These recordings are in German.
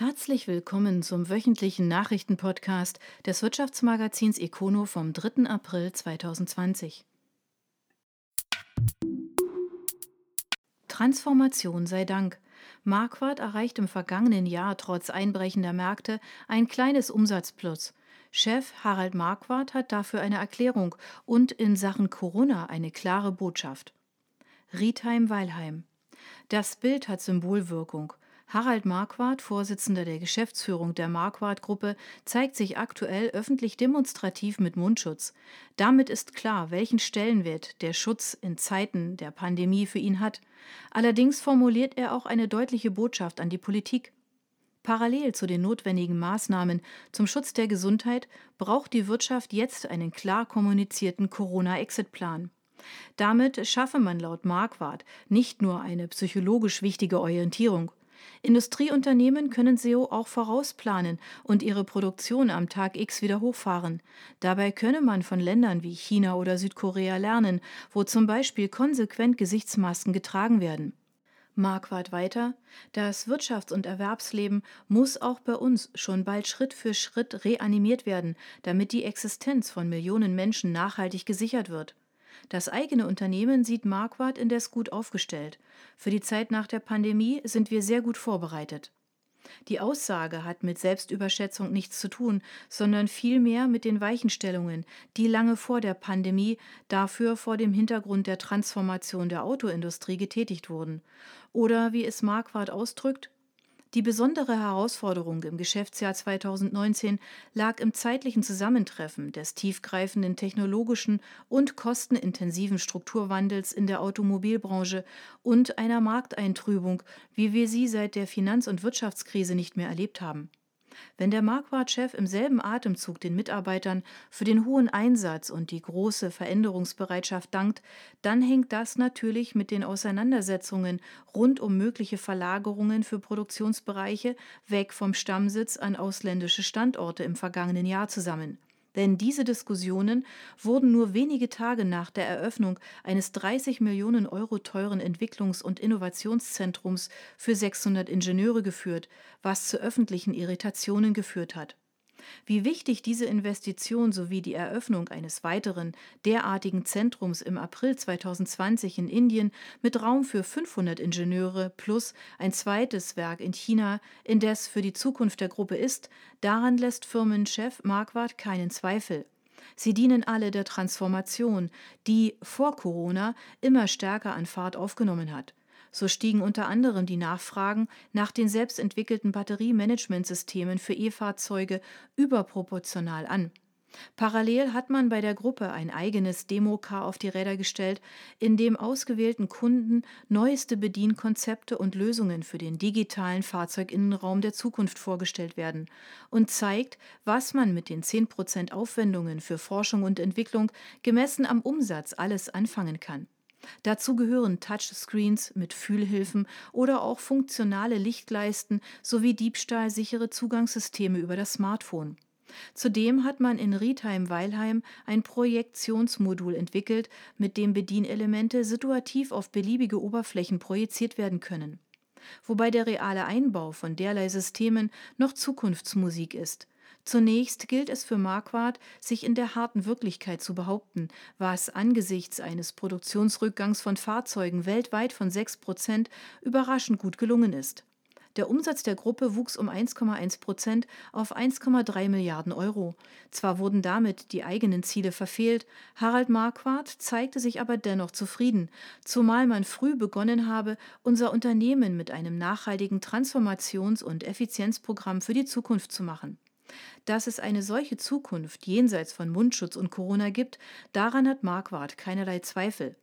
Herzlich willkommen zum wöchentlichen Nachrichtenpodcast des Wirtschaftsmagazins Econo vom 3. April 2020. Transformation sei Dank. Marquardt erreicht im vergangenen Jahr trotz einbrechender Märkte ein kleines Umsatzplus. Chef Harald Marquardt hat dafür eine Erklärung und in Sachen Corona eine klare Botschaft. Riedheim-Weilheim. Das Bild hat Symbolwirkung. Harald Marquardt, Vorsitzender der Geschäftsführung der Marquardt-Gruppe, zeigt sich aktuell öffentlich demonstrativ mit Mundschutz. Damit ist klar, welchen Stellenwert der Schutz in Zeiten der Pandemie für ihn hat. Allerdings formuliert er auch eine deutliche Botschaft an die Politik. Parallel zu den notwendigen Maßnahmen zum Schutz der Gesundheit braucht die Wirtschaft jetzt einen klar kommunizierten Corona-Exit-Plan. Damit schaffe man laut Marquardt nicht nur eine psychologisch wichtige Orientierung. Industrieunternehmen können SEO auch vorausplanen und ihre Produktion am Tag X wieder hochfahren. Dabei könne man von Ländern wie China oder Südkorea lernen, wo zum Beispiel konsequent Gesichtsmasken getragen werden. Marquardt weiter, das Wirtschafts- und Erwerbsleben muss auch bei uns schon bald Schritt für Schritt reanimiert werden, damit die Existenz von Millionen Menschen nachhaltig gesichert wird. Das eigene Unternehmen sieht Marquardt indes gut aufgestellt. Für die Zeit nach der Pandemie sind wir sehr gut vorbereitet. Die Aussage hat mit Selbstüberschätzung nichts zu tun, sondern vielmehr mit den Weichenstellungen, die lange vor der Pandemie dafür vor dem Hintergrund der Transformation der Autoindustrie getätigt wurden. Oder wie es Marquardt ausdrückt, die besondere Herausforderung im Geschäftsjahr 2019 lag im zeitlichen Zusammentreffen des tiefgreifenden technologischen und kostenintensiven Strukturwandels in der Automobilbranche und einer Markteintrübung, wie wir sie seit der Finanz- und Wirtschaftskrise nicht mehr erlebt haben. Wenn der Marquardt-Chef im selben Atemzug den Mitarbeitern für den hohen Einsatz und die große Veränderungsbereitschaft dankt, dann hängt das natürlich mit den Auseinandersetzungen rund um mögliche Verlagerungen für Produktionsbereiche weg vom Stammsitz an ausländische Standorte im vergangenen Jahr zusammen. Denn diese Diskussionen wurden nur wenige Tage nach der Eröffnung eines 30 Millionen Euro teuren Entwicklungs- und Innovationszentrums für 600 Ingenieure geführt, was zu öffentlichen Irritationen geführt hat. Wie wichtig diese Investition sowie die Eröffnung eines weiteren derartigen Zentrums im April 2020 in Indien mit Raum für 500 Ingenieure plus ein zweites Werk in China indes für die Zukunft der Gruppe ist, daran lässt Firmenchef Marquardt keinen Zweifel. Sie dienen alle der Transformation, die vor Corona immer stärker an Fahrt aufgenommen hat. So stiegen unter anderem die Nachfragen nach den selbstentwickelten Batteriemanagementsystemen für E-Fahrzeuge überproportional an. Parallel hat man bei der Gruppe ein eigenes Democar auf die Räder gestellt, in dem ausgewählten Kunden neueste Bedienkonzepte und Lösungen für den digitalen Fahrzeuginnenraum der Zukunft vorgestellt werden und zeigt, was man mit den 10% Aufwendungen für Forschung und Entwicklung gemessen am Umsatz alles anfangen kann. Dazu gehören Touchscreens mit Fühlhilfen oder auch funktionale Lichtleisten sowie diebstahlsichere Zugangssysteme über das Smartphone. Zudem hat man in Riedheim-Weilheim ein Projektionsmodul entwickelt, mit dem Bedienelemente situativ auf beliebige Oberflächen projiziert werden können. Wobei der reale Einbau von derlei Systemen noch Zukunftsmusik ist. Zunächst gilt es für Marquardt, sich in der harten Wirklichkeit zu behaupten, was angesichts eines Produktionsrückgangs von Fahrzeugen weltweit von 6 Prozent überraschend gut gelungen ist. Der Umsatz der Gruppe wuchs um 1,1 Prozent auf 1,3 Milliarden Euro. Zwar wurden damit die eigenen Ziele verfehlt, Harald Marquardt zeigte sich aber dennoch zufrieden, zumal man früh begonnen habe, unser Unternehmen mit einem nachhaltigen Transformations- und Effizienzprogramm für die Zukunft zu machen. Dass es eine solche Zukunft jenseits von Mundschutz und Corona gibt, daran hat Marquardt keinerlei Zweifel.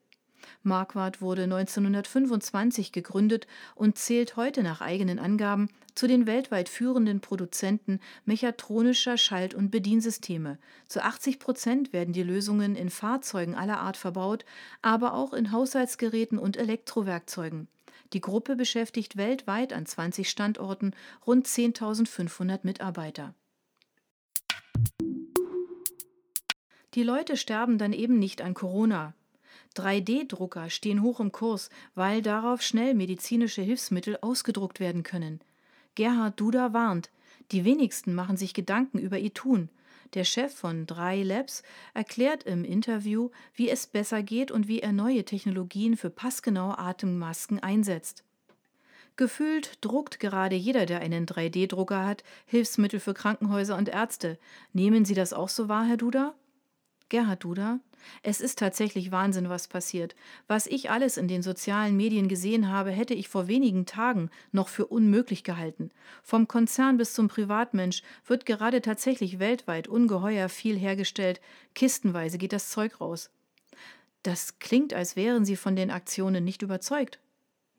Marquardt wurde 1925 gegründet und zählt heute nach eigenen Angaben zu den weltweit führenden Produzenten mechatronischer Schalt- und Bediensysteme. Zu 80 Prozent werden die Lösungen in Fahrzeugen aller Art verbaut, aber auch in Haushaltsgeräten und Elektrowerkzeugen. Die Gruppe beschäftigt weltweit an 20 Standorten rund 10.500 Mitarbeiter. Die Leute sterben dann eben nicht an Corona. 3D-Drucker stehen hoch im Kurs, weil darauf schnell medizinische Hilfsmittel ausgedruckt werden können. Gerhard Duda warnt, die wenigsten machen sich Gedanken über ihr Tun. Der Chef von 3 Labs erklärt im Interview, wie es besser geht und wie er neue Technologien für passgenaue Atemmasken einsetzt. Gefühlt druckt gerade jeder, der einen 3D-Drucker hat, Hilfsmittel für Krankenhäuser und Ärzte. Nehmen Sie das auch so wahr, Herr Duda? Gerhard Duda, es ist tatsächlich Wahnsinn, was passiert. Was ich alles in den sozialen Medien gesehen habe, hätte ich vor wenigen Tagen noch für unmöglich gehalten. Vom Konzern bis zum Privatmensch wird gerade tatsächlich weltweit ungeheuer viel hergestellt. Kistenweise geht das Zeug raus. Das klingt, als wären Sie von den Aktionen nicht überzeugt.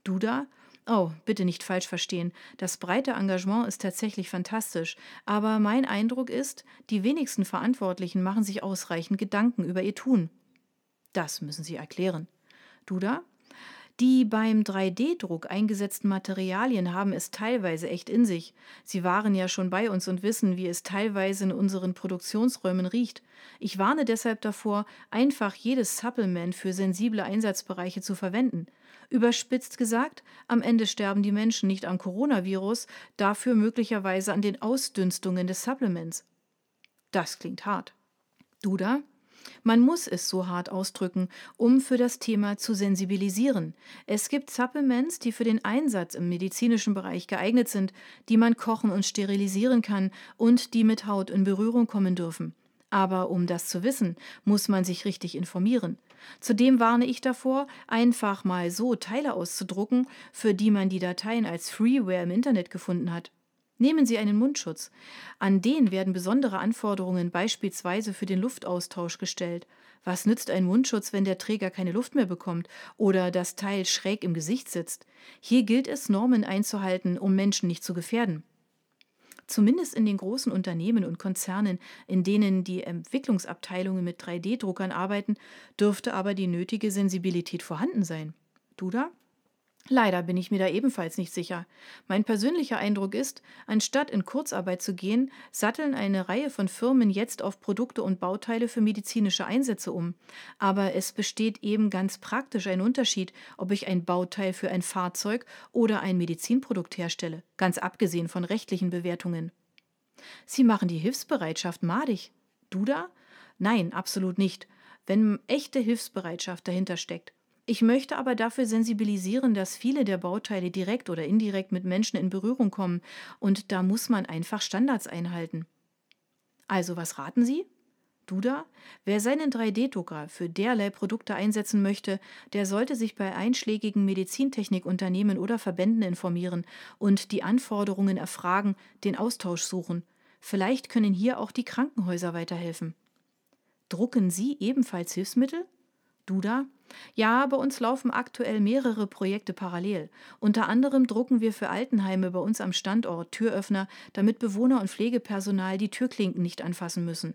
Duda, Oh, bitte nicht falsch verstehen. Das breite Engagement ist tatsächlich fantastisch. Aber mein Eindruck ist, die wenigsten Verantwortlichen machen sich ausreichend Gedanken über ihr Tun. Das müssen Sie erklären. Duda? Die beim 3D-Druck eingesetzten Materialien haben es teilweise echt in sich. Sie waren ja schon bei uns und wissen, wie es teilweise in unseren Produktionsräumen riecht. Ich warne deshalb davor, einfach jedes Supplement für sensible Einsatzbereiche zu verwenden. Überspitzt gesagt, am Ende sterben die Menschen nicht am Coronavirus, dafür möglicherweise an den Ausdünstungen des Supplements. Das klingt hart. Duda? Man muss es so hart ausdrücken, um für das Thema zu sensibilisieren. Es gibt Supplements, die für den Einsatz im medizinischen Bereich geeignet sind, die man kochen und sterilisieren kann und die mit Haut in Berührung kommen dürfen. Aber um das zu wissen, muss man sich richtig informieren. Zudem warne ich davor, einfach mal so Teile auszudrucken, für die man die Dateien als Freeware im Internet gefunden hat. Nehmen Sie einen Mundschutz. An den werden besondere Anforderungen beispielsweise für den Luftaustausch gestellt. Was nützt ein Mundschutz, wenn der Träger keine Luft mehr bekommt oder das Teil schräg im Gesicht sitzt? Hier gilt es, Normen einzuhalten, um Menschen nicht zu gefährden. Zumindest in den großen Unternehmen und Konzernen, in denen die Entwicklungsabteilungen mit 3D-Druckern arbeiten, dürfte aber die nötige Sensibilität vorhanden sein. Du da? Leider bin ich mir da ebenfalls nicht sicher. Mein persönlicher Eindruck ist, anstatt in Kurzarbeit zu gehen, satteln eine Reihe von Firmen jetzt auf Produkte und Bauteile für medizinische Einsätze um. Aber es besteht eben ganz praktisch ein Unterschied, ob ich ein Bauteil für ein Fahrzeug oder ein Medizinprodukt herstelle, ganz abgesehen von rechtlichen Bewertungen. Sie machen die Hilfsbereitschaft madig. Du da? Nein, absolut nicht. Wenn echte Hilfsbereitschaft dahinter steckt, ich möchte aber dafür sensibilisieren, dass viele der Bauteile direkt oder indirekt mit Menschen in Berührung kommen und da muss man einfach Standards einhalten. Also, was raten Sie? Duda? Wer seinen 3D-Drucker für derlei Produkte einsetzen möchte, der sollte sich bei einschlägigen Medizintechnikunternehmen oder Verbänden informieren und die Anforderungen erfragen, den Austausch suchen. Vielleicht können hier auch die Krankenhäuser weiterhelfen. Drucken Sie ebenfalls Hilfsmittel? Duda? Ja, bei uns laufen aktuell mehrere Projekte parallel. Unter anderem drucken wir für Altenheime bei uns am Standort Türöffner, damit Bewohner und Pflegepersonal die Türklinken nicht anfassen müssen.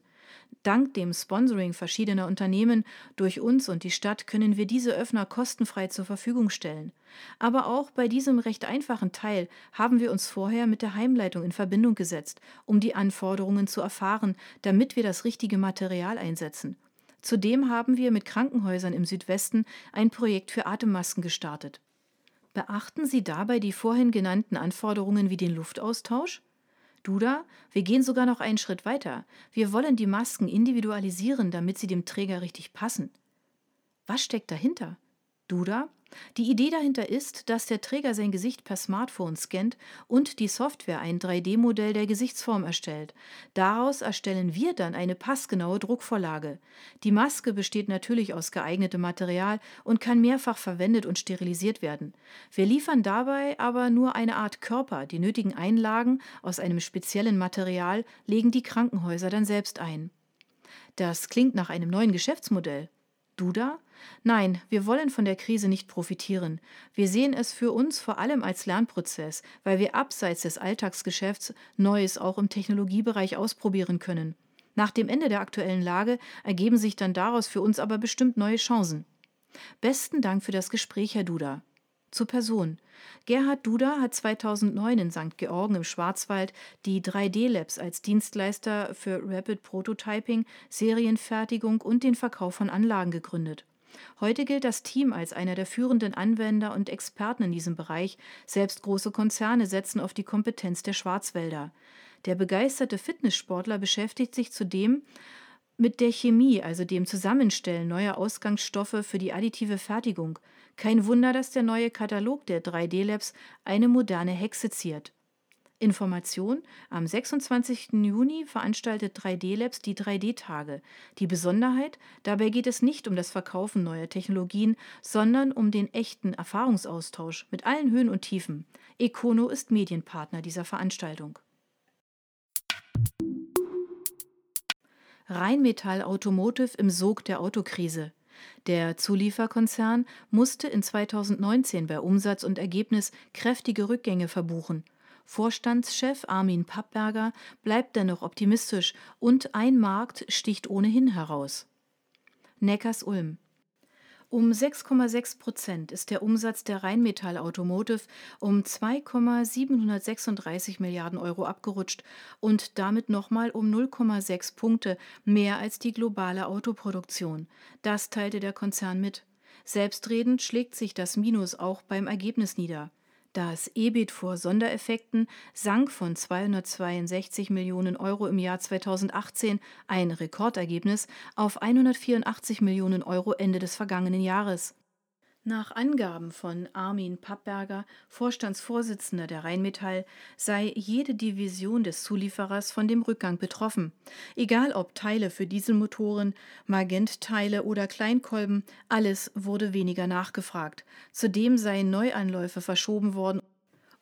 Dank dem Sponsoring verschiedener Unternehmen durch uns und die Stadt können wir diese Öffner kostenfrei zur Verfügung stellen. Aber auch bei diesem recht einfachen Teil haben wir uns vorher mit der Heimleitung in Verbindung gesetzt, um die Anforderungen zu erfahren, damit wir das richtige Material einsetzen. Zudem haben wir mit Krankenhäusern im Südwesten ein Projekt für Atemmasken gestartet. Beachten Sie dabei die vorhin genannten Anforderungen wie den Luftaustausch? Duda, wir gehen sogar noch einen Schritt weiter. Wir wollen die Masken individualisieren, damit sie dem Träger richtig passen. Was steckt dahinter? Duda, die Idee dahinter ist, dass der Träger sein Gesicht per Smartphone scannt und die Software ein 3D-Modell der Gesichtsform erstellt. Daraus erstellen wir dann eine passgenaue Druckvorlage. Die Maske besteht natürlich aus geeignetem Material und kann mehrfach verwendet und sterilisiert werden. Wir liefern dabei aber nur eine Art Körper. Die nötigen Einlagen aus einem speziellen Material legen die Krankenhäuser dann selbst ein. Das klingt nach einem neuen Geschäftsmodell. Duda? Nein, wir wollen von der Krise nicht profitieren. Wir sehen es für uns vor allem als Lernprozess, weil wir abseits des Alltagsgeschäfts Neues auch im Technologiebereich ausprobieren können. Nach dem Ende der aktuellen Lage ergeben sich dann daraus für uns aber bestimmt neue Chancen. Besten Dank für das Gespräch, Herr Duda. Zur Person. Gerhard Duda hat 2009 in St. Georgen im Schwarzwald die 3D Labs als Dienstleister für Rapid Prototyping, Serienfertigung und den Verkauf von Anlagen gegründet. Heute gilt das Team als einer der führenden Anwender und Experten in diesem Bereich. Selbst große Konzerne setzen auf die Kompetenz der Schwarzwälder. Der begeisterte Fitnesssportler beschäftigt sich zudem mit der Chemie, also dem Zusammenstellen neuer Ausgangsstoffe für die additive Fertigung. Kein Wunder, dass der neue Katalog der 3D-Labs eine moderne Hexe ziert. Information: Am 26. Juni veranstaltet 3D-Labs die 3D-Tage. Die Besonderheit: Dabei geht es nicht um das Verkaufen neuer Technologien, sondern um den echten Erfahrungsaustausch mit allen Höhen und Tiefen. Econo ist Medienpartner dieser Veranstaltung. Rheinmetall Automotive im Sog der Autokrise. Der Zulieferkonzern musste in 2019 bei Umsatz und Ergebnis kräftige Rückgänge verbuchen. Vorstandschef Armin Pappberger bleibt dennoch optimistisch und ein Markt sticht ohnehin heraus. Neckars Ulm um 6,6 Prozent ist der Umsatz der Rheinmetall Automotive um 2,736 Milliarden Euro abgerutscht und damit nochmal um 0,6 Punkte mehr als die globale Autoproduktion. Das teilte der Konzern mit. Selbstredend schlägt sich das Minus auch beim Ergebnis nieder. Das EBIT vor Sondereffekten sank von 262 Millionen Euro im Jahr 2018, ein Rekordergebnis, auf 184 Millionen Euro Ende des vergangenen Jahres. Nach Angaben von Armin Pappberger, Vorstandsvorsitzender der Rheinmetall, sei jede Division des Zulieferers von dem Rückgang betroffen. Egal ob Teile für Dieselmotoren, Magentteile oder Kleinkolben, alles wurde weniger nachgefragt. Zudem seien Neuanläufe verschoben worden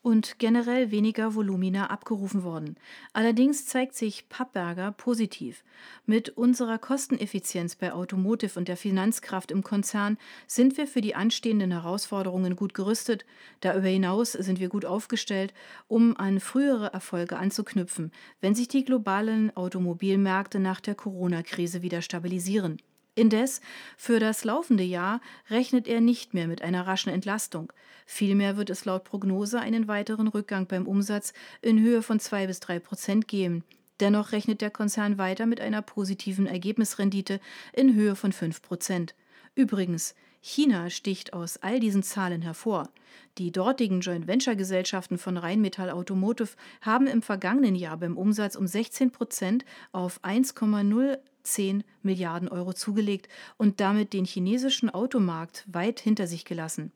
und generell weniger Volumina abgerufen worden. Allerdings zeigt sich Pappberger positiv. Mit unserer Kosteneffizienz bei Automotive und der Finanzkraft im Konzern sind wir für die anstehenden Herausforderungen gut gerüstet. Darüber hinaus sind wir gut aufgestellt, um an frühere Erfolge anzuknüpfen, wenn sich die globalen Automobilmärkte nach der Corona-Krise wieder stabilisieren. Indes, für das laufende Jahr rechnet er nicht mehr mit einer raschen Entlastung. Vielmehr wird es laut Prognose einen weiteren Rückgang beim Umsatz in Höhe von zwei bis drei Prozent geben. Dennoch rechnet der Konzern weiter mit einer positiven Ergebnisrendite in Höhe von fünf Prozent. Übrigens, China sticht aus all diesen Zahlen hervor. Die dortigen Joint Venture Gesellschaften von Rheinmetall Automotive haben im vergangenen Jahr beim Umsatz um 16 Prozent auf 1,0 10 Milliarden Euro zugelegt und damit den chinesischen Automarkt weit hinter sich gelassen.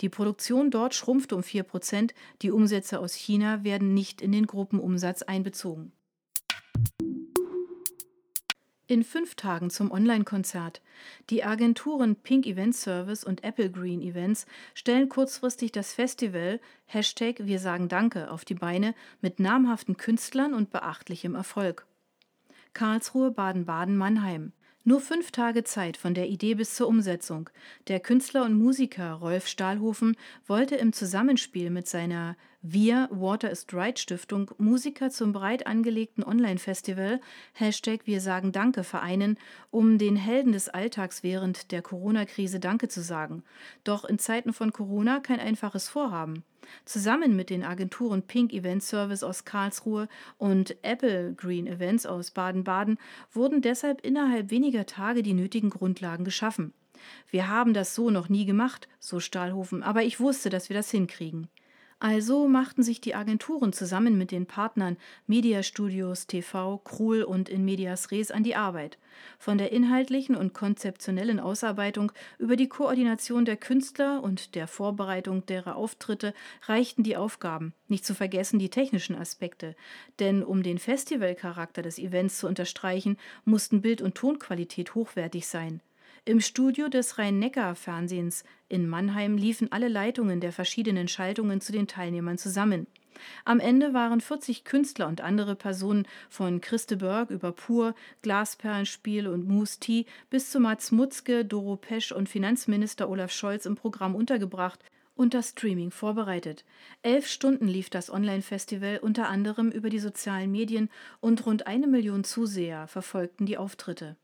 Die Produktion dort schrumpfte um 4 Prozent, die Umsätze aus China werden nicht in den Gruppenumsatz einbezogen. In fünf Tagen zum Online-Konzert. Die Agenturen Pink Event Service und Apple Green Events stellen kurzfristig das Festival Hashtag Wir sagen Danke auf die Beine mit namhaften Künstlern und beachtlichem Erfolg. Karlsruhe, Baden-Baden, Mannheim. Nur fünf Tage Zeit von der Idee bis zur Umsetzung. Der Künstler und Musiker Rolf Stahlhofen wollte im Zusammenspiel mit seiner Wir Water is Right Stiftung Musiker zum breit angelegten Online-Festival Hashtag Wir sagen Danke vereinen, um den Helden des Alltags während der Corona-Krise Danke zu sagen. Doch in Zeiten von Corona kein einfaches Vorhaben. Zusammen mit den Agenturen Pink Event Service aus Karlsruhe und Apple Green Events aus Baden-Baden wurden deshalb innerhalb weniger Tage die nötigen Grundlagen geschaffen. Wir haben das so noch nie gemacht, so Stahlhofen, aber ich wusste, dass wir das hinkriegen. Also machten sich die Agenturen zusammen mit den Partnern Media Studios TV, Krul und In Medias Res an die Arbeit. Von der inhaltlichen und konzeptionellen Ausarbeitung über die Koordination der Künstler und der Vorbereitung derer Auftritte reichten die Aufgaben, nicht zu vergessen die technischen Aspekte. Denn um den Festivalcharakter des Events zu unterstreichen, mussten Bild- und Tonqualität hochwertig sein. Im Studio des Rhein-Neckar-Fernsehens in Mannheim liefen alle Leitungen der verschiedenen Schaltungen zu den Teilnehmern zusammen. Am Ende waren 40 Künstler und andere Personen von Christe Berg über Pur, Glasperlenspiel und Moose Tea bis zu Mats Mutzke, Doro Pesch und Finanzminister Olaf Scholz im Programm untergebracht und das Streaming vorbereitet. Elf Stunden lief das Online-Festival unter anderem über die sozialen Medien und rund eine Million Zuseher verfolgten die Auftritte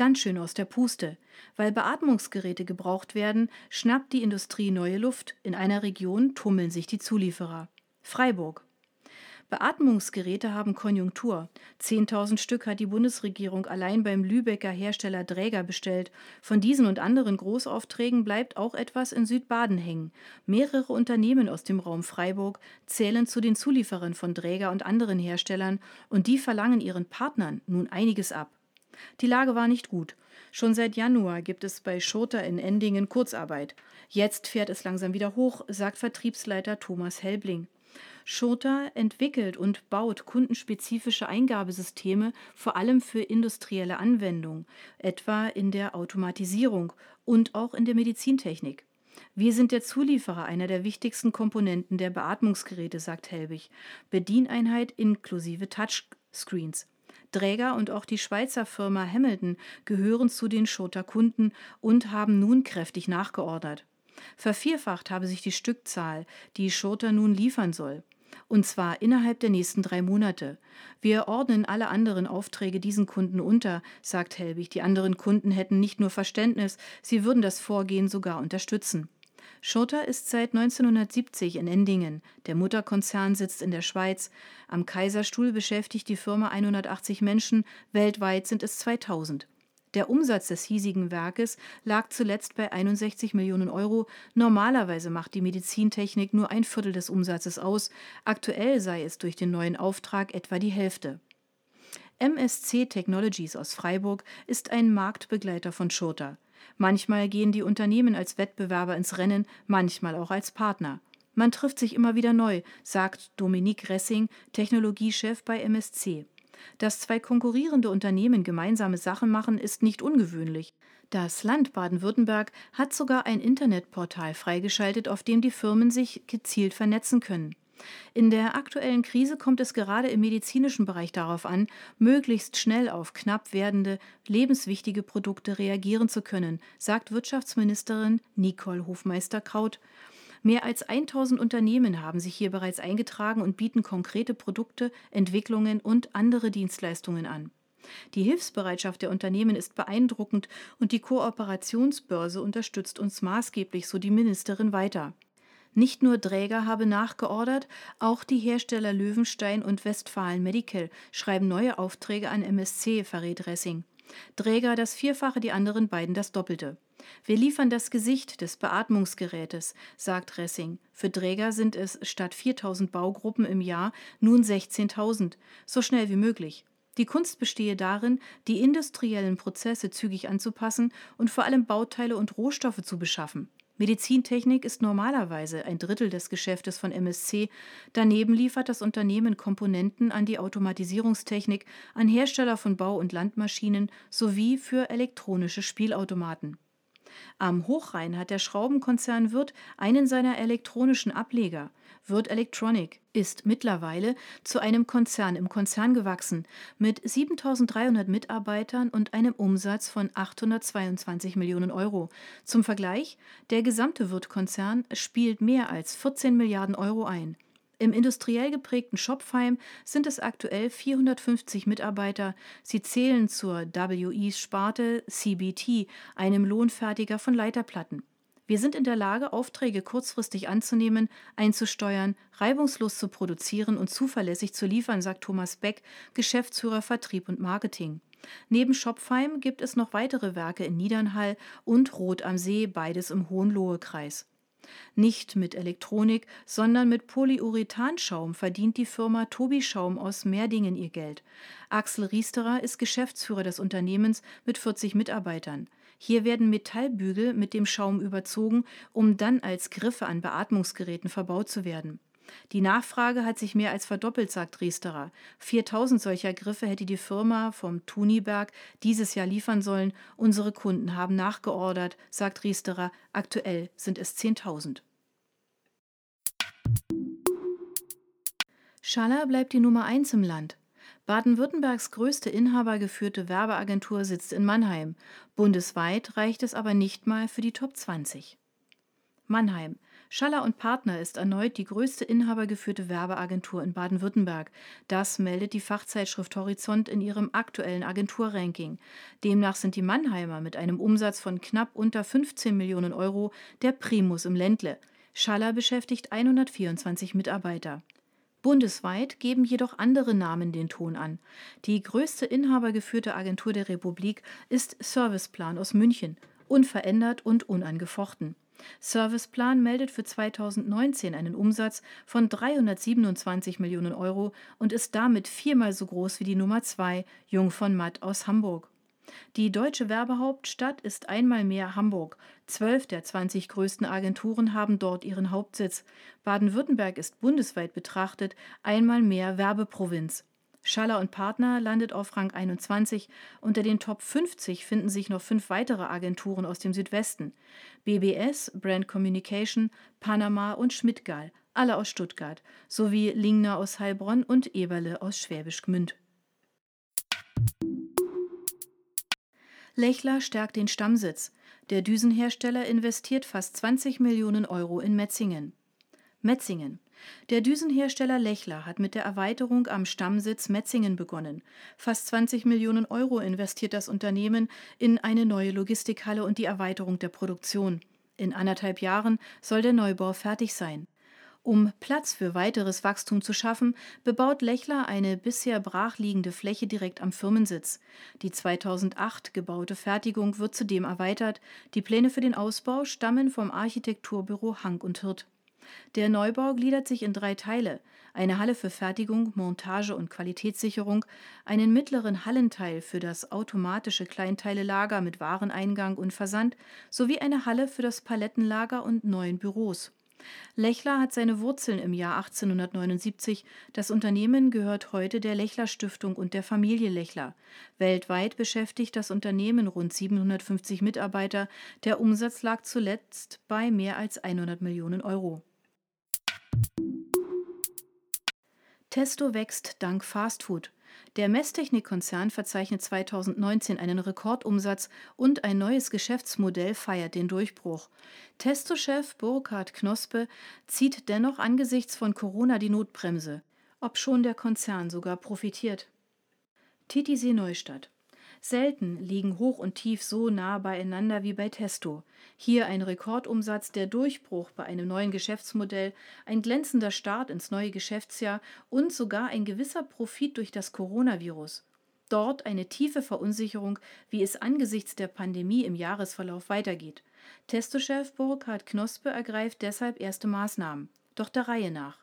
ganz schön aus der Puste. Weil Beatmungsgeräte gebraucht werden, schnappt die Industrie neue Luft. In einer Region tummeln sich die Zulieferer. Freiburg. Beatmungsgeräte haben Konjunktur. 10.000 Stück hat die Bundesregierung allein beim Lübecker Hersteller Dräger bestellt. Von diesen und anderen Großaufträgen bleibt auch etwas in Südbaden hängen. Mehrere Unternehmen aus dem Raum Freiburg zählen zu den Zulieferern von Dräger und anderen Herstellern und die verlangen ihren Partnern nun einiges ab. Die Lage war nicht gut. Schon seit Januar gibt es bei Schurter in Endingen Kurzarbeit. Jetzt fährt es langsam wieder hoch, sagt Vertriebsleiter Thomas Helbling. Schurter entwickelt und baut kundenspezifische Eingabesysteme vor allem für industrielle Anwendungen, etwa in der Automatisierung und auch in der Medizintechnik. Wir sind der Zulieferer einer der wichtigsten Komponenten der Beatmungsgeräte, sagt Helbig. Bedieneinheit inklusive Touchscreens. Dräger und auch die Schweizer Firma Hamilton gehören zu den Schurter Kunden und haben nun kräftig nachgeordert. Vervierfacht habe sich die Stückzahl, die Schurter nun liefern soll. Und zwar innerhalb der nächsten drei Monate. Wir ordnen alle anderen Aufträge diesen Kunden unter, sagt Helbig. Die anderen Kunden hätten nicht nur Verständnis, sie würden das Vorgehen sogar unterstützen. Schurter ist seit 1970 in Endingen. Der Mutterkonzern sitzt in der Schweiz. Am Kaiserstuhl beschäftigt die Firma 180 Menschen, weltweit sind es 2000. Der Umsatz des hiesigen Werkes lag zuletzt bei 61 Millionen Euro. Normalerweise macht die Medizintechnik nur ein Viertel des Umsatzes aus. Aktuell sei es durch den neuen Auftrag etwa die Hälfte. MSC Technologies aus Freiburg ist ein Marktbegleiter von Schurter. Manchmal gehen die Unternehmen als Wettbewerber ins Rennen, manchmal auch als Partner. Man trifft sich immer wieder neu, sagt Dominique Ressing, Technologiechef bei MSC. Dass zwei konkurrierende Unternehmen gemeinsame Sachen machen, ist nicht ungewöhnlich. Das Land Baden-Württemberg hat sogar ein Internetportal freigeschaltet, auf dem die Firmen sich gezielt vernetzen können. In der aktuellen Krise kommt es gerade im medizinischen Bereich darauf an, möglichst schnell auf knapp werdende, lebenswichtige Produkte reagieren zu können, sagt Wirtschaftsministerin Nicole Hofmeister-Kraut. Mehr als 1000 Unternehmen haben sich hier bereits eingetragen und bieten konkrete Produkte, Entwicklungen und andere Dienstleistungen an. Die Hilfsbereitschaft der Unternehmen ist beeindruckend und die Kooperationsbörse unterstützt uns maßgeblich, so die Ministerin weiter. Nicht nur Dräger habe nachgeordert, auch die Hersteller Löwenstein und Westfalen Medical schreiben neue Aufträge an MSC, verrät Ressing. Dräger das Vierfache, die anderen beiden das Doppelte. Wir liefern das Gesicht des Beatmungsgerätes, sagt Ressing. Für Träger sind es statt 4000 Baugruppen im Jahr nun 16.000, so schnell wie möglich. Die Kunst bestehe darin, die industriellen Prozesse zügig anzupassen und vor allem Bauteile und Rohstoffe zu beschaffen. Medizintechnik ist normalerweise ein Drittel des Geschäftes von MSC. Daneben liefert das Unternehmen Komponenten an die Automatisierungstechnik, an Hersteller von Bau- und Landmaschinen sowie für elektronische Spielautomaten. Am Hochrhein hat der Schraubenkonzern Wirth einen seiner elektronischen Ableger. Wirth Electronic ist mittlerweile zu einem Konzern im Konzern gewachsen mit 7300 Mitarbeitern und einem Umsatz von 822 Millionen Euro. Zum Vergleich, der gesamte Wirth-Konzern spielt mehr als 14 Milliarden Euro ein. Im industriell geprägten Schopfheim sind es aktuell 450 Mitarbeiter. Sie zählen zur WE-Sparte CBT, einem Lohnfertiger von Leiterplatten. Wir sind in der Lage, Aufträge kurzfristig anzunehmen, einzusteuern, reibungslos zu produzieren und zuverlässig zu liefern, sagt Thomas Beck, Geschäftsführer Vertrieb und Marketing. Neben Schopfheim gibt es noch weitere Werke in Niedernhall und Rot am See, beides im Hohenlohe-Kreis. Nicht mit Elektronik, sondern mit Polyurethanschaum verdient die Firma Tobi Schaum aus Merdingen ihr Geld. Axel Riesterer ist Geschäftsführer des Unternehmens mit 40 Mitarbeitern. Hier werden Metallbügel mit dem Schaum überzogen, um dann als Griffe an Beatmungsgeräten verbaut zu werden. Die Nachfrage hat sich mehr als verdoppelt, sagt Riesterer. 4000 solcher Griffe hätte die Firma vom Tuniberg dieses Jahr liefern sollen. Unsere Kunden haben nachgeordert, sagt Riesterer. Aktuell sind es 10.000. Schaller bleibt die Nummer 1 im Land. Baden-Württembergs größte inhabergeführte Werbeagentur sitzt in Mannheim. Bundesweit reicht es aber nicht mal für die Top 20. Mannheim. Schaller und Partner ist erneut die größte inhabergeführte Werbeagentur in Baden-Württemberg. Das meldet die Fachzeitschrift Horizont in ihrem aktuellen Agenturranking. Demnach sind die Mannheimer mit einem Umsatz von knapp unter 15 Millionen Euro der Primus im Ländle. Schaller beschäftigt 124 Mitarbeiter. Bundesweit geben jedoch andere Namen den Ton an. Die größte inhabergeführte Agentur der Republik ist Serviceplan aus München, unverändert und unangefochten. Serviceplan meldet für 2019 einen Umsatz von 327 Millionen Euro und ist damit viermal so groß wie die Nummer 2, Jung von Matt aus Hamburg. Die deutsche Werbehauptstadt ist einmal mehr Hamburg. Zwölf der 20 größten Agenturen haben dort ihren Hauptsitz. Baden-Württemberg ist bundesweit betrachtet einmal mehr Werbeprovinz. Schaller und Partner landet auf Rang 21. Unter den Top 50 finden sich noch fünf weitere Agenturen aus dem Südwesten. BBS, Brand Communication, Panama und Schmidtgal, alle aus Stuttgart, sowie Lingner aus Heilbronn und Eberle aus Schwäbisch Gmünd. Lechler stärkt den Stammsitz. Der Düsenhersteller investiert fast 20 Millionen Euro in Metzingen. Metzingen. Der Düsenhersteller Lechler hat mit der Erweiterung am Stammsitz Metzingen begonnen. Fast 20 Millionen Euro investiert das Unternehmen in eine neue Logistikhalle und die Erweiterung der Produktion. In anderthalb Jahren soll der Neubau fertig sein. Um Platz für weiteres Wachstum zu schaffen, bebaut Lechler eine bisher brachliegende Fläche direkt am Firmensitz. Die 2008 gebaute Fertigung wird zudem erweitert. Die Pläne für den Ausbau stammen vom Architekturbüro Hank und Hirt. Der Neubau gliedert sich in drei Teile: eine Halle für Fertigung, Montage und Qualitätssicherung, einen mittleren Hallenteil für das automatische Kleinteilelager mit Wareneingang und Versand sowie eine Halle für das Palettenlager und neun Büros. Lechler hat seine Wurzeln im Jahr 1879. Das Unternehmen gehört heute der Lechler Stiftung und der Familie Lechler. Weltweit beschäftigt das Unternehmen rund 750 Mitarbeiter. Der Umsatz lag zuletzt bei mehr als 100 Millionen Euro. Testo wächst dank Fastfood. Der Messtechnikkonzern verzeichnet 2019 einen Rekordumsatz und ein neues Geschäftsmodell feiert den Durchbruch. Testo-Chef Burkhard Knospe zieht dennoch angesichts von Corona die Notbremse, obschon der Konzern sogar profitiert. Titisee Neustadt Selten liegen Hoch und Tief so nah beieinander wie bei Testo. Hier ein Rekordumsatz, der Durchbruch bei einem neuen Geschäftsmodell, ein glänzender Start ins neue Geschäftsjahr und sogar ein gewisser Profit durch das Coronavirus. Dort eine tiefe Verunsicherung, wie es angesichts der Pandemie im Jahresverlauf weitergeht. Testo-Chef Burkhard Knospe ergreift deshalb erste Maßnahmen. Doch der Reihe nach.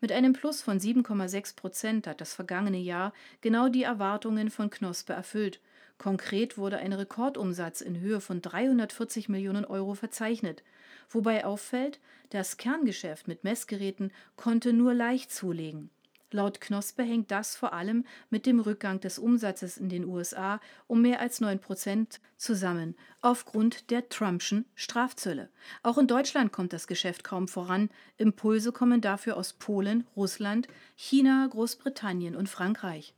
Mit einem Plus von 7,6 Prozent hat das vergangene Jahr genau die Erwartungen von Knospe erfüllt. Konkret wurde ein Rekordumsatz in Höhe von 340 Millionen Euro verzeichnet, wobei auffällt, das Kerngeschäft mit Messgeräten konnte nur leicht zulegen. Laut Knospe hängt das vor allem mit dem Rückgang des Umsatzes in den USA um mehr als 9 Prozent zusammen, aufgrund der Trumpschen Strafzölle. Auch in Deutschland kommt das Geschäft kaum voran. Impulse kommen dafür aus Polen, Russland, China, Großbritannien und Frankreich.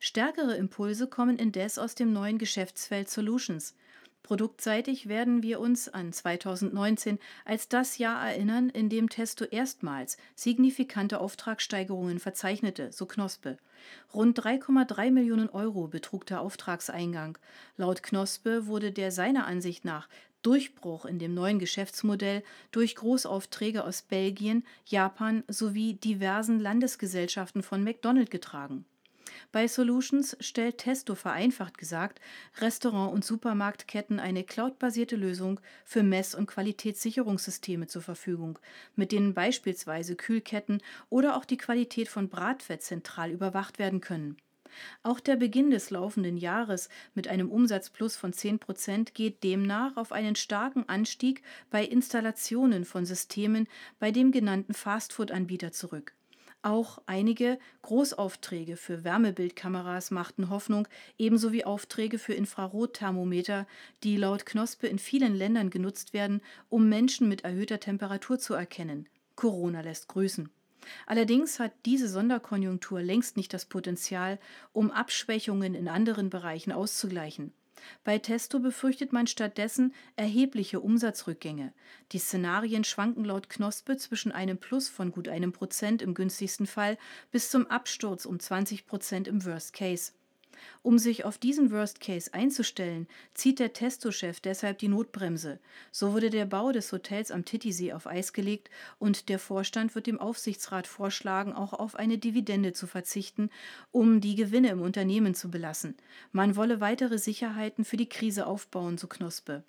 Stärkere Impulse kommen indes aus dem neuen Geschäftsfeld Solutions. Produktseitig werden wir uns an 2019 als das Jahr erinnern, in dem Testo erstmals signifikante Auftragssteigerungen verzeichnete, so Knospe. Rund 3,3 Millionen Euro betrug der Auftragseingang. Laut Knospe wurde der seiner Ansicht nach Durchbruch in dem neuen Geschäftsmodell durch Großaufträge aus Belgien, Japan sowie diversen Landesgesellschaften von McDonald getragen. Bei Solutions stellt Testo vereinfacht gesagt Restaurant- und Supermarktketten eine cloudbasierte Lösung für Mess- und Qualitätssicherungssysteme zur Verfügung, mit denen beispielsweise Kühlketten oder auch die Qualität von Bratfett zentral überwacht werden können. Auch der Beginn des laufenden Jahres mit einem Umsatzplus von 10 Prozent geht demnach auf einen starken Anstieg bei Installationen von Systemen bei dem genannten Fastfood-Anbieter zurück. Auch einige Großaufträge für Wärmebildkameras machten Hoffnung, ebenso wie Aufträge für Infrarotthermometer, die laut Knospe in vielen Ländern genutzt werden, um Menschen mit erhöhter Temperatur zu erkennen. Corona lässt grüßen. Allerdings hat diese Sonderkonjunktur längst nicht das Potenzial, um Abschwächungen in anderen Bereichen auszugleichen. Bei Testo befürchtet man stattdessen erhebliche Umsatzrückgänge. Die Szenarien schwanken laut Knospe zwischen einem Plus von gut einem Prozent im günstigsten Fall bis zum Absturz um 20 Prozent im Worst Case. Um sich auf diesen Worst Case einzustellen, zieht der Testo-Chef deshalb die Notbremse. So wurde der Bau des Hotels am Titisee auf Eis gelegt und der Vorstand wird dem Aufsichtsrat vorschlagen, auch auf eine Dividende zu verzichten, um die Gewinne im Unternehmen zu belassen. Man wolle weitere Sicherheiten für die Krise aufbauen, so Knospe.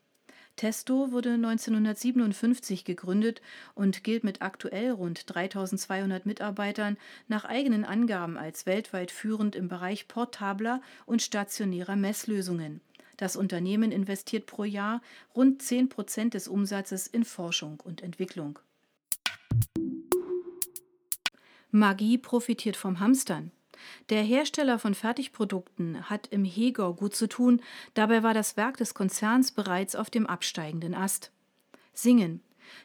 Testo wurde 1957 gegründet und gilt mit aktuell rund 3200 Mitarbeitern nach eigenen Angaben als weltweit führend im Bereich portabler und stationärer Messlösungen. Das Unternehmen investiert pro Jahr rund 10 Prozent des Umsatzes in Forschung und Entwicklung. Magie profitiert vom Hamstern. Der Hersteller von Fertigprodukten hat im Hegau gut zu tun, dabei war das Werk des Konzerns bereits auf dem absteigenden Ast. Singen.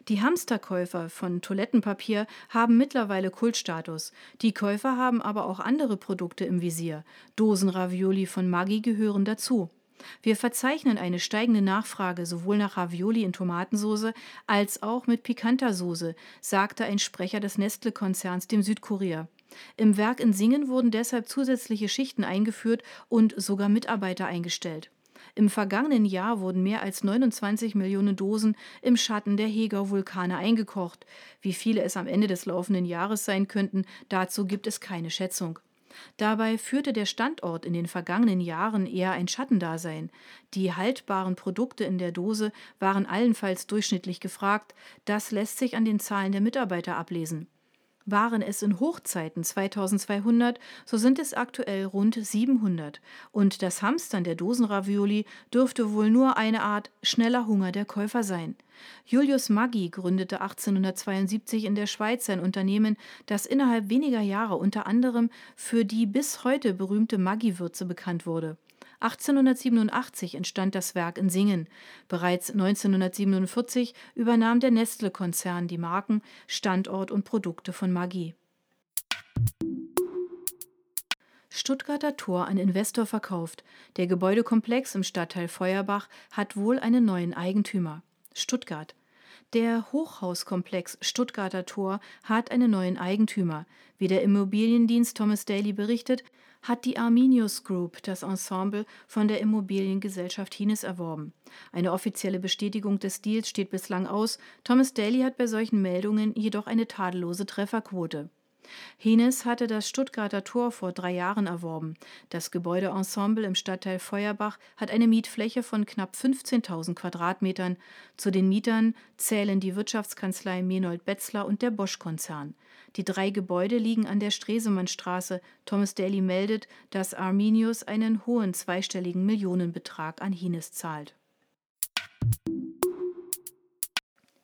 Die Hamsterkäufer von Toilettenpapier haben mittlerweile Kultstatus. Die Käufer haben aber auch andere Produkte im Visier. Dosenravioli von Maggi gehören dazu. Wir verzeichnen eine steigende Nachfrage sowohl nach Ravioli in Tomatensauce als auch mit pikanter Soße, sagte ein Sprecher des Nestle-Konzerns dem Südkurier. Im Werk in Singen wurden deshalb zusätzliche Schichten eingeführt und sogar Mitarbeiter eingestellt. Im vergangenen Jahr wurden mehr als 29 Millionen Dosen im Schatten der Hegau-Vulkane eingekocht. Wie viele es am Ende des laufenden Jahres sein könnten, dazu gibt es keine Schätzung. Dabei führte der Standort in den vergangenen Jahren eher ein Schattendasein. Die haltbaren Produkte in der Dose waren allenfalls durchschnittlich gefragt. Das lässt sich an den Zahlen der Mitarbeiter ablesen. Waren es in Hochzeiten 2200, so sind es aktuell rund 700. Und das Hamstern der Dosenravioli dürfte wohl nur eine Art schneller Hunger der Käufer sein. Julius Maggi gründete 1872 in der Schweiz ein Unternehmen, das innerhalb weniger Jahre unter anderem für die bis heute berühmte Maggi-Würze bekannt wurde. 1887 entstand das Werk in Singen. Bereits 1947 übernahm der Nestle-Konzern die Marken, Standort und Produkte von Maggi. Stuttgarter Tor an Investor verkauft. Der Gebäudekomplex im Stadtteil Feuerbach hat wohl einen neuen Eigentümer. Stuttgart. Der Hochhauskomplex Stuttgarter Tor hat einen neuen Eigentümer. Wie der Immobiliendienst Thomas Daly berichtet, hat die Arminius Group das Ensemble von der Immobiliengesellschaft Hines erworben. Eine offizielle Bestätigung des Deals steht bislang aus. Thomas Daly hat bei solchen Meldungen jedoch eine tadellose Trefferquote. Hines hatte das Stuttgarter Tor vor drei Jahren erworben. Das Gebäudeensemble im Stadtteil Feuerbach hat eine Mietfläche von knapp 15.000 Quadratmetern. Zu den Mietern zählen die Wirtschaftskanzlei Menold Betzler und der Bosch-Konzern. Die drei Gebäude liegen an der Stresemannstraße. Thomas Daly meldet, dass Arminius einen hohen zweistelligen Millionenbetrag an Hines zahlt.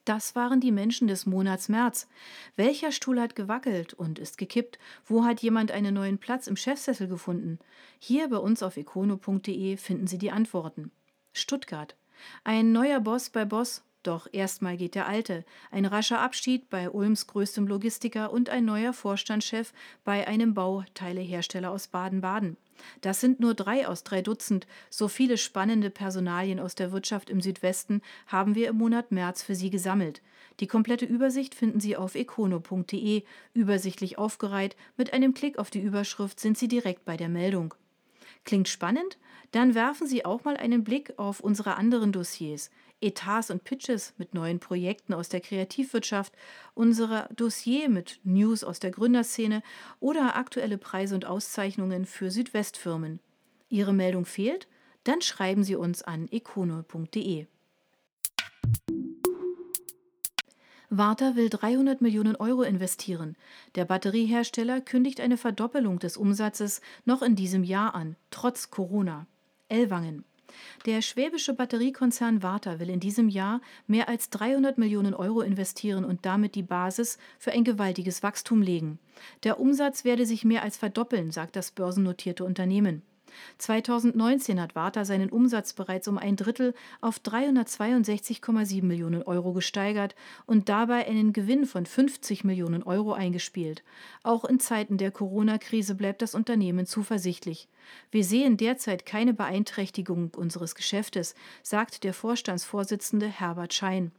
Das waren die Menschen des Monats März. Welcher Stuhl hat gewackelt und ist gekippt? Wo hat jemand einen neuen Platz im Chefsessel gefunden? Hier bei uns auf econo.de finden Sie die Antworten. Stuttgart. Ein neuer Boss bei Boss doch erstmal geht der alte. Ein rascher Abschied bei Ulms größtem Logistiker und ein neuer Vorstandschef bei einem Bauteilehersteller aus Baden-Baden. Das sind nur drei aus drei Dutzend. So viele spannende Personalien aus der Wirtschaft im Südwesten haben wir im Monat März für Sie gesammelt. Die komplette Übersicht finden Sie auf econo.de, übersichtlich aufgereiht. Mit einem Klick auf die Überschrift sind Sie direkt bei der Meldung. Klingt spannend? Dann werfen Sie auch mal einen Blick auf unsere anderen Dossiers. Etats und Pitches mit neuen Projekten aus der Kreativwirtschaft, unser Dossier mit News aus der Gründerszene oder aktuelle Preise und Auszeichnungen für Südwestfirmen. Ihre Meldung fehlt? Dann schreiben Sie uns an econo.de. Warta will 300 Millionen Euro investieren. Der Batteriehersteller kündigt eine Verdoppelung des Umsatzes noch in diesem Jahr an, trotz Corona. Ellwangen. Der schwäbische Batteriekonzern Warta will in diesem Jahr mehr als 300 Millionen Euro investieren und damit die Basis für ein gewaltiges Wachstum legen. Der Umsatz werde sich mehr als verdoppeln, sagt das börsennotierte Unternehmen. 2019 hat Warta seinen Umsatz bereits um ein Drittel auf 362,7 Millionen Euro gesteigert und dabei einen Gewinn von 50 Millionen Euro eingespielt. Auch in Zeiten der Corona-Krise bleibt das Unternehmen zuversichtlich. Wir sehen derzeit keine Beeinträchtigung unseres Geschäftes, sagt der Vorstandsvorsitzende Herbert Schein.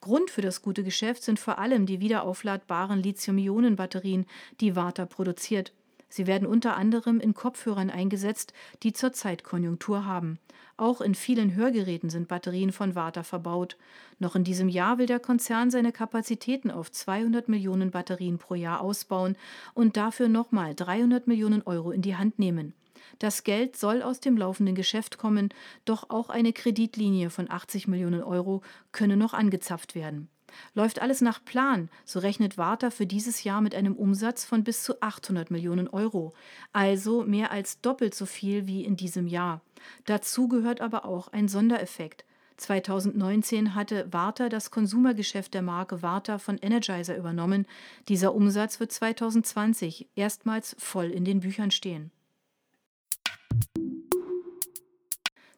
Grund für das gute Geschäft sind vor allem die wiederaufladbaren Lithium-Ionen-Batterien, die Warta produziert. Sie werden unter anderem in Kopfhörern eingesetzt, die zurzeit Konjunktur haben. Auch in vielen Hörgeräten sind Batterien von Warta verbaut. Noch in diesem Jahr will der Konzern seine Kapazitäten auf 200 Millionen Batterien pro Jahr ausbauen und dafür nochmal 300 Millionen Euro in die Hand nehmen. Das Geld soll aus dem laufenden Geschäft kommen, doch auch eine Kreditlinie von 80 Millionen Euro könne noch angezapft werden. Läuft alles nach Plan, so rechnet Warta für dieses Jahr mit einem Umsatz von bis zu 800 Millionen Euro, also mehr als doppelt so viel wie in diesem Jahr. Dazu gehört aber auch ein Sondereffekt. 2019 hatte Warta das Konsumergeschäft der Marke Warta von Energizer übernommen. Dieser Umsatz wird 2020 erstmals voll in den Büchern stehen.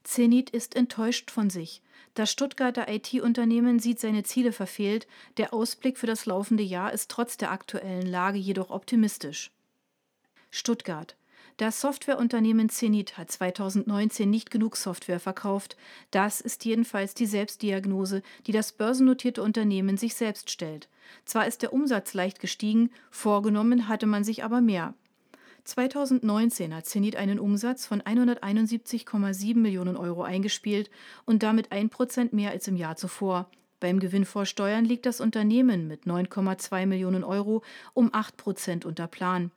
Zenit ist enttäuscht von sich. Das Stuttgarter IT-Unternehmen sieht seine Ziele verfehlt. Der Ausblick für das laufende Jahr ist trotz der aktuellen Lage jedoch optimistisch. Stuttgart. Das Softwareunternehmen Zenit hat 2019 nicht genug Software verkauft. Das ist jedenfalls die Selbstdiagnose, die das börsennotierte Unternehmen sich selbst stellt. Zwar ist der Umsatz leicht gestiegen, vorgenommen hatte man sich aber mehr. 2019 hat Zenit einen Umsatz von 171,7 Millionen Euro eingespielt und damit 1 Prozent mehr als im Jahr zuvor. Beim Gewinn vor Steuern liegt das Unternehmen mit 9,2 Millionen Euro um 8 Prozent unter Plan.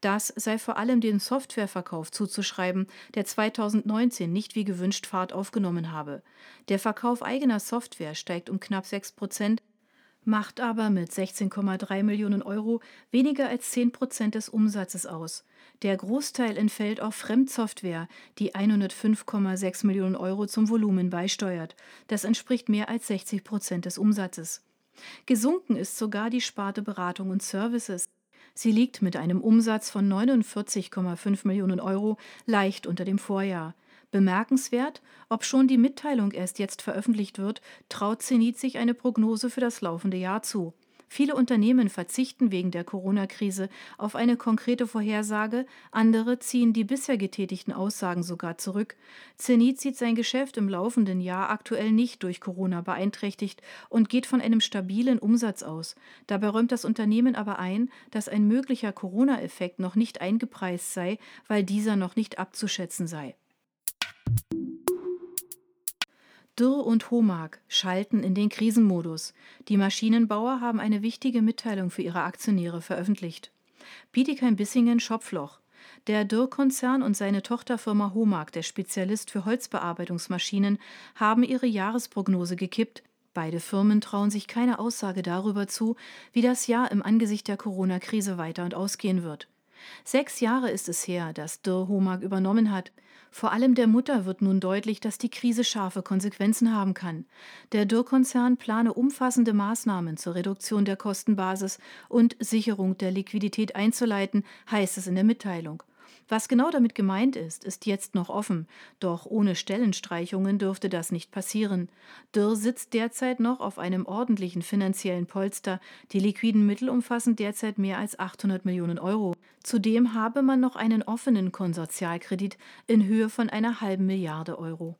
Das sei vor allem dem Softwareverkauf zuzuschreiben, der 2019 nicht wie gewünscht Fahrt aufgenommen habe. Der Verkauf eigener Software steigt um knapp 6 Prozent, macht aber mit 16,3 Millionen Euro weniger als 10 Prozent des Umsatzes aus. Der Großteil entfällt auf Fremdsoftware, die 105,6 Millionen Euro zum Volumen beisteuert. Das entspricht mehr als 60 Prozent des Umsatzes. Gesunken ist sogar die Sparte Beratung und Services. Sie liegt mit einem Umsatz von 49,5 Millionen Euro leicht unter dem Vorjahr. Bemerkenswert, ob schon die Mitteilung erst jetzt veröffentlicht wird, traut Zenit sich eine Prognose für das laufende Jahr zu. Viele Unternehmen verzichten wegen der Corona-Krise auf eine konkrete Vorhersage, andere ziehen die bisher getätigten Aussagen sogar zurück. Zenit sieht sein Geschäft im laufenden Jahr aktuell nicht durch Corona beeinträchtigt und geht von einem stabilen Umsatz aus. Dabei räumt das Unternehmen aber ein, dass ein möglicher Corona-Effekt noch nicht eingepreist sei, weil dieser noch nicht abzuschätzen sei. Dürr und Homag schalten in den Krisenmodus. Die Maschinenbauer haben eine wichtige Mitteilung für ihre Aktionäre veröffentlicht. Bietigheim-Bissingen Schopfloch. Der Dürr-Konzern und seine Tochterfirma Homag, der Spezialist für Holzbearbeitungsmaschinen, haben ihre Jahresprognose gekippt. Beide Firmen trauen sich keine Aussage darüber zu, wie das Jahr im Angesicht der Corona-Krise weiter und ausgehen wird. Sechs Jahre ist es her, dass Dürr Homag übernommen hat. Vor allem der Mutter wird nun deutlich, dass die Krise scharfe Konsequenzen haben kann. Der Dürr-Konzern plane umfassende Maßnahmen zur Reduktion der Kostenbasis und Sicherung der Liquidität einzuleiten, heißt es in der Mitteilung. Was genau damit gemeint ist, ist jetzt noch offen, doch ohne Stellenstreichungen dürfte das nicht passieren. Dürr sitzt derzeit noch auf einem ordentlichen finanziellen Polster. Die liquiden Mittel umfassen derzeit mehr als 800 Millionen Euro. Zudem habe man noch einen offenen Konsortialkredit in Höhe von einer halben Milliarde Euro.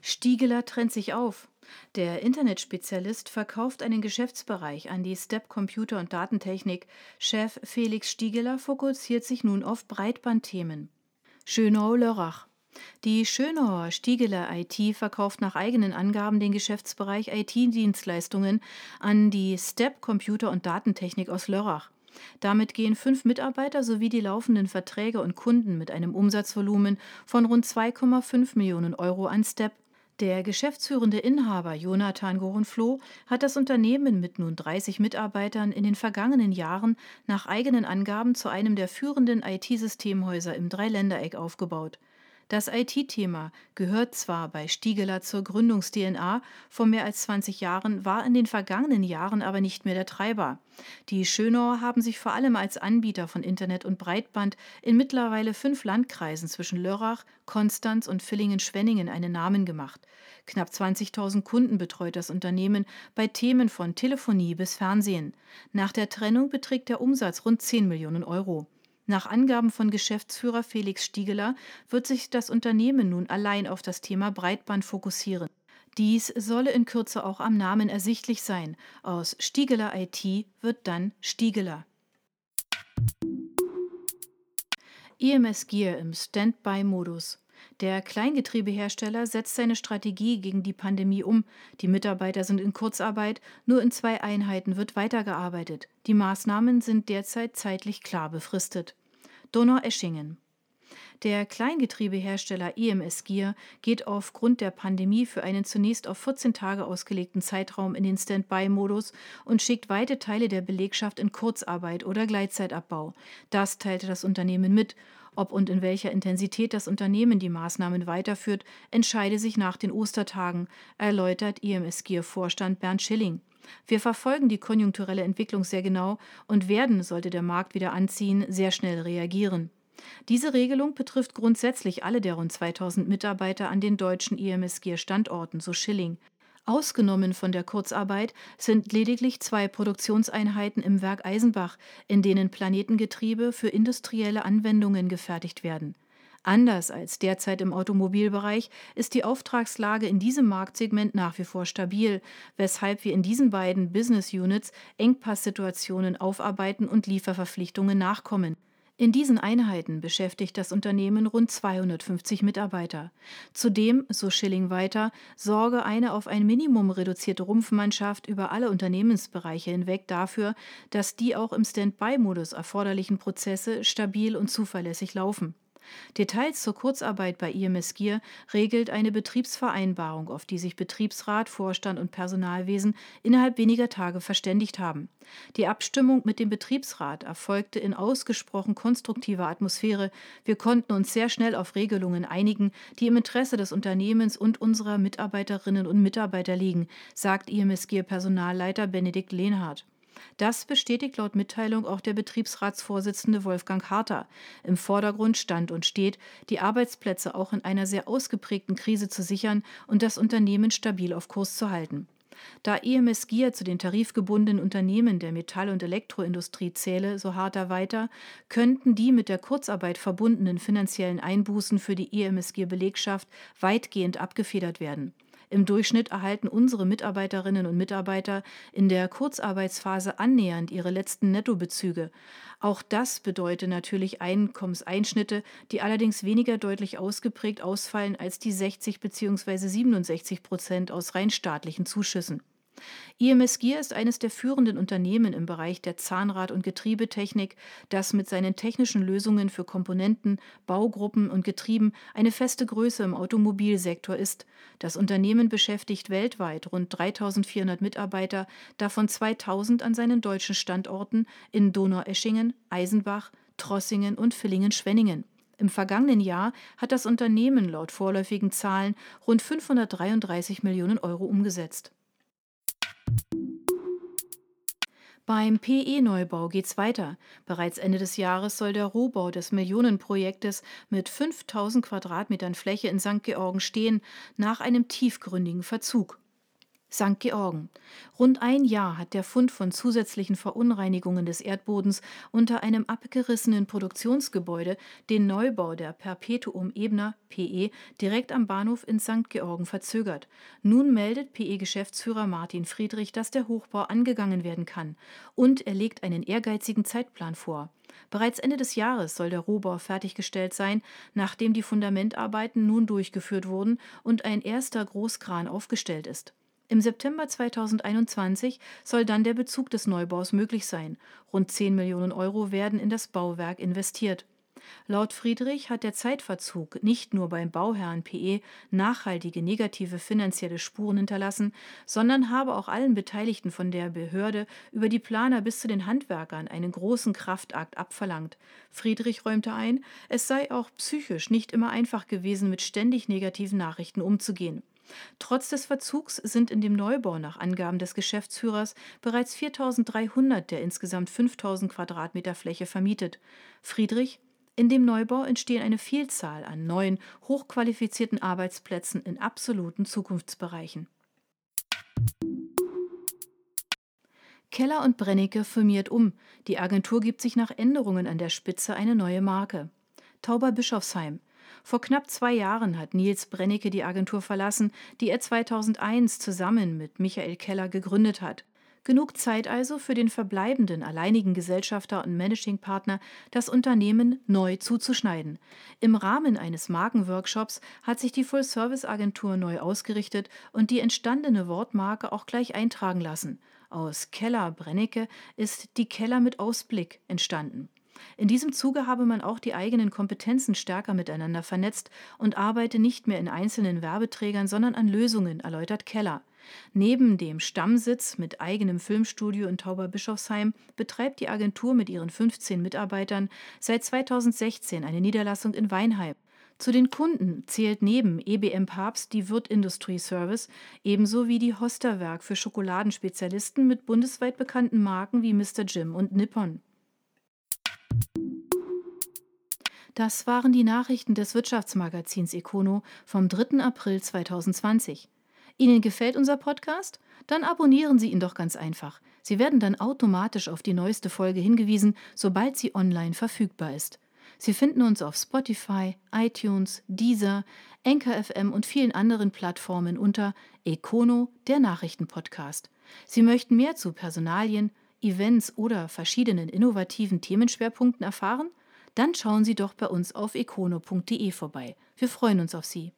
Stiegeler trennt sich auf. Der Internetspezialist verkauft einen Geschäftsbereich an die Step Computer und Datentechnik. Chef Felix Stiegeler fokussiert sich nun auf Breitbandthemen. Schönau-Lörrach. Die Schönauer Stiegeler IT verkauft nach eigenen Angaben den Geschäftsbereich IT-Dienstleistungen an die Step Computer und Datentechnik aus Lörrach. Damit gehen fünf Mitarbeiter sowie die laufenden Verträge und Kunden mit einem Umsatzvolumen von rund 2,5 Millionen Euro an Step. Der geschäftsführende Inhaber Jonathan Gorenfloh hat das Unternehmen mit nun 30 Mitarbeitern in den vergangenen Jahren nach eigenen Angaben zu einem der führenden IT-Systemhäuser im Dreiländereck aufgebaut. Das IT-Thema gehört zwar bei Stiegeler zur Gründungs-DNA vor mehr als 20 Jahren, war in den vergangenen Jahren aber nicht mehr der Treiber. Die Schönauer haben sich vor allem als Anbieter von Internet und Breitband in mittlerweile fünf Landkreisen zwischen Lörrach, Konstanz und Villingen-Schwenningen einen Namen gemacht. Knapp 20.000 Kunden betreut das Unternehmen bei Themen von Telefonie bis Fernsehen. Nach der Trennung beträgt der Umsatz rund 10 Millionen Euro. Nach Angaben von Geschäftsführer Felix Stiegeler wird sich das Unternehmen nun allein auf das Thema Breitband fokussieren. Dies solle in Kürze auch am Namen ersichtlich sein. Aus Stiegeler IT wird dann Stiegeler. EMS Gear im Standby-Modus. Der Kleingetriebehersteller setzt seine Strategie gegen die Pandemie um. Die Mitarbeiter sind in Kurzarbeit, nur in zwei Einheiten wird weitergearbeitet. Die Maßnahmen sind derzeit zeitlich klar befristet. Donau-Eschingen. Der Kleingetriebehersteller EMS Gear geht aufgrund der Pandemie für einen zunächst auf 14 Tage ausgelegten Zeitraum in den Standby-Modus und schickt weite Teile der Belegschaft in Kurzarbeit oder Gleitzeit-Abbau. Das teilte das Unternehmen mit. Ob und in welcher Intensität das Unternehmen die Maßnahmen weiterführt, entscheide sich nach den Ostertagen, erläutert EMS Gear Vorstand Bernd Schilling. Wir verfolgen die konjunkturelle Entwicklung sehr genau und werden, sollte der Markt wieder anziehen, sehr schnell reagieren. Diese Regelung betrifft grundsätzlich alle der rund 2000 Mitarbeiter an den deutschen EMSG-Standorten, so Schilling. Ausgenommen von der Kurzarbeit sind lediglich zwei Produktionseinheiten im Werk Eisenbach, in denen Planetengetriebe für industrielle Anwendungen gefertigt werden. Anders als derzeit im Automobilbereich ist die Auftragslage in diesem Marktsegment nach wie vor stabil, weshalb wir in diesen beiden Business Units Engpasssituationen aufarbeiten und Lieferverpflichtungen nachkommen. In diesen Einheiten beschäftigt das Unternehmen rund 250 Mitarbeiter. Zudem, so Schilling weiter, sorge eine auf ein Minimum reduzierte Rumpfmannschaft über alle Unternehmensbereiche hinweg dafür, dass die auch im Standby-Modus erforderlichen Prozesse stabil und zuverlässig laufen. Details zur Kurzarbeit bei IMS Gier regelt eine Betriebsvereinbarung, auf die sich Betriebsrat, Vorstand und Personalwesen innerhalb weniger Tage verständigt haben. Die Abstimmung mit dem Betriebsrat erfolgte in ausgesprochen konstruktiver Atmosphäre. Wir konnten uns sehr schnell auf Regelungen einigen, die im Interesse des Unternehmens und unserer Mitarbeiterinnen und Mitarbeiter liegen, sagt IMS Gier Personalleiter Benedikt Lehnhardt. Das bestätigt laut Mitteilung auch der Betriebsratsvorsitzende Wolfgang Harter. Im Vordergrund stand und steht, die Arbeitsplätze auch in einer sehr ausgeprägten Krise zu sichern und das Unternehmen stabil auf Kurs zu halten. Da EMS Gier zu den tarifgebundenen Unternehmen der Metall- und Elektroindustrie zähle, so Harter weiter, könnten die mit der Kurzarbeit verbundenen finanziellen Einbußen für die EMS Gier Belegschaft weitgehend abgefedert werden. Im Durchschnitt erhalten unsere Mitarbeiterinnen und Mitarbeiter in der Kurzarbeitsphase annähernd ihre letzten Nettobezüge. Auch das bedeutet natürlich Einkommenseinschnitte, die allerdings weniger deutlich ausgeprägt ausfallen als die 60 bzw. 67 Prozent aus rein staatlichen Zuschüssen. IMS Gear ist eines der führenden Unternehmen im Bereich der Zahnrad- und Getriebetechnik, das mit seinen technischen Lösungen für Komponenten, Baugruppen und Getrieben eine feste Größe im Automobilsektor ist. Das Unternehmen beschäftigt weltweit rund 3400 Mitarbeiter, davon 2000 an seinen deutschen Standorten in Donaueschingen, Eisenbach, Trossingen und Villingen-Schwenningen. Im vergangenen Jahr hat das Unternehmen laut vorläufigen Zahlen rund 533 Millionen Euro umgesetzt. Beim PE-Neubau geht's weiter. Bereits Ende des Jahres soll der Rohbau des Millionenprojektes mit 5000 Quadratmetern Fläche in St. Georgen stehen, nach einem tiefgründigen Verzug. St. Georgen. Rund ein Jahr hat der Fund von zusätzlichen Verunreinigungen des Erdbodens unter einem abgerissenen Produktionsgebäude den Neubau der Perpetuum Ebner PE direkt am Bahnhof in St. Georgen verzögert. Nun meldet PE-Geschäftsführer Martin Friedrich, dass der Hochbau angegangen werden kann und er legt einen ehrgeizigen Zeitplan vor. Bereits Ende des Jahres soll der Rohbau fertiggestellt sein, nachdem die Fundamentarbeiten nun durchgeführt wurden und ein erster Großkran aufgestellt ist. Im September 2021 soll dann der Bezug des Neubaus möglich sein. Rund 10 Millionen Euro werden in das Bauwerk investiert. Laut Friedrich hat der Zeitverzug nicht nur beim Bauherrn PE nachhaltige negative finanzielle Spuren hinterlassen, sondern habe auch allen Beteiligten von der Behörde über die Planer bis zu den Handwerkern einen großen Kraftakt abverlangt. Friedrich räumte ein, es sei auch psychisch nicht immer einfach gewesen, mit ständig negativen Nachrichten umzugehen. Trotz des Verzugs sind in dem Neubau nach Angaben des Geschäftsführers bereits 4.300 der insgesamt 5.000 Quadratmeter Fläche vermietet. Friedrich in dem Neubau entstehen eine Vielzahl an neuen, hochqualifizierten Arbeitsplätzen in absoluten Zukunftsbereichen. Keller und Brennecke firmiert um. Die Agentur gibt sich nach Änderungen an der Spitze eine neue Marke. Tauber Bischofsheim. Vor knapp zwei Jahren hat Nils Brennecke die Agentur verlassen, die er 2001 zusammen mit Michael Keller gegründet hat. Genug Zeit also für den verbleibenden alleinigen Gesellschafter und Managing-Partner, das Unternehmen neu zuzuschneiden. Im Rahmen eines Markenworkshops hat sich die Full-Service-Agentur neu ausgerichtet und die entstandene Wortmarke auch gleich eintragen lassen. Aus Keller Brennecke ist die Keller mit Ausblick entstanden. In diesem Zuge habe man auch die eigenen Kompetenzen stärker miteinander vernetzt und arbeite nicht mehr in einzelnen Werbeträgern, sondern an Lösungen, erläutert Keller. Neben dem Stammsitz mit eigenem Filmstudio in Tauberbischofsheim betreibt die Agentur mit ihren 15 Mitarbeitern seit 2016 eine Niederlassung in Weinheim. Zu den Kunden zählt neben EBM Papst die Wirt Industry Service, ebenso wie die Hosterwerk für Schokoladenspezialisten mit bundesweit bekannten Marken wie Mr. Jim und Nippon. Das waren die Nachrichten des Wirtschaftsmagazins Econo vom 3. April 2020. Ihnen gefällt unser Podcast? Dann abonnieren Sie ihn doch ganz einfach. Sie werden dann automatisch auf die neueste Folge hingewiesen, sobald sie online verfügbar ist. Sie finden uns auf Spotify, iTunes, Deezer, Anchor FM und vielen anderen Plattformen unter Econo, der Nachrichtenpodcast. Sie möchten mehr zu Personalien, Events oder verschiedenen innovativen Themenschwerpunkten erfahren? Dann schauen Sie doch bei uns auf econo.de vorbei. Wir freuen uns auf Sie.